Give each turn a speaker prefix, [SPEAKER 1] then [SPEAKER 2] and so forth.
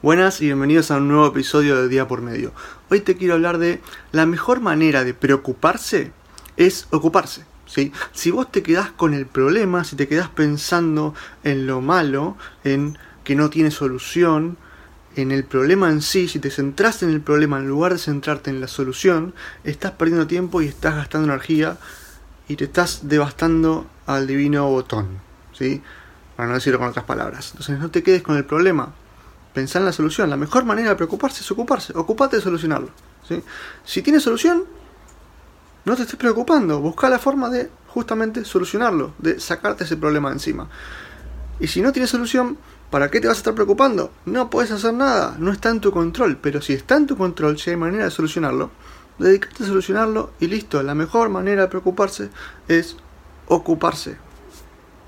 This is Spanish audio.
[SPEAKER 1] Buenas y bienvenidos a un nuevo episodio de Día por Medio. Hoy te quiero hablar de la mejor manera de preocuparse es ocuparse. ¿sí? Si vos te quedás con el problema, si te quedás pensando en lo malo, en que no tiene solución, en el problema en sí, si te centras en el problema en lugar de centrarte en la solución, estás perdiendo tiempo y estás gastando energía y te estás devastando al divino botón. ¿sí? Para no decirlo con otras palabras. Entonces no te quedes con el problema, pensar en la solución. La mejor manera de preocuparse es ocuparse. Ocupate de solucionarlo. Si tienes solución, no te estés preocupando. Busca la forma de justamente solucionarlo, de sacarte ese problema encima. Y si no tienes solución, ¿para qué te vas a estar preocupando? No puedes hacer nada, no está en tu control. Pero si está en tu control, si hay manera de solucionarlo, dedícate a solucionarlo y listo. La mejor manera de preocuparse es ocuparse.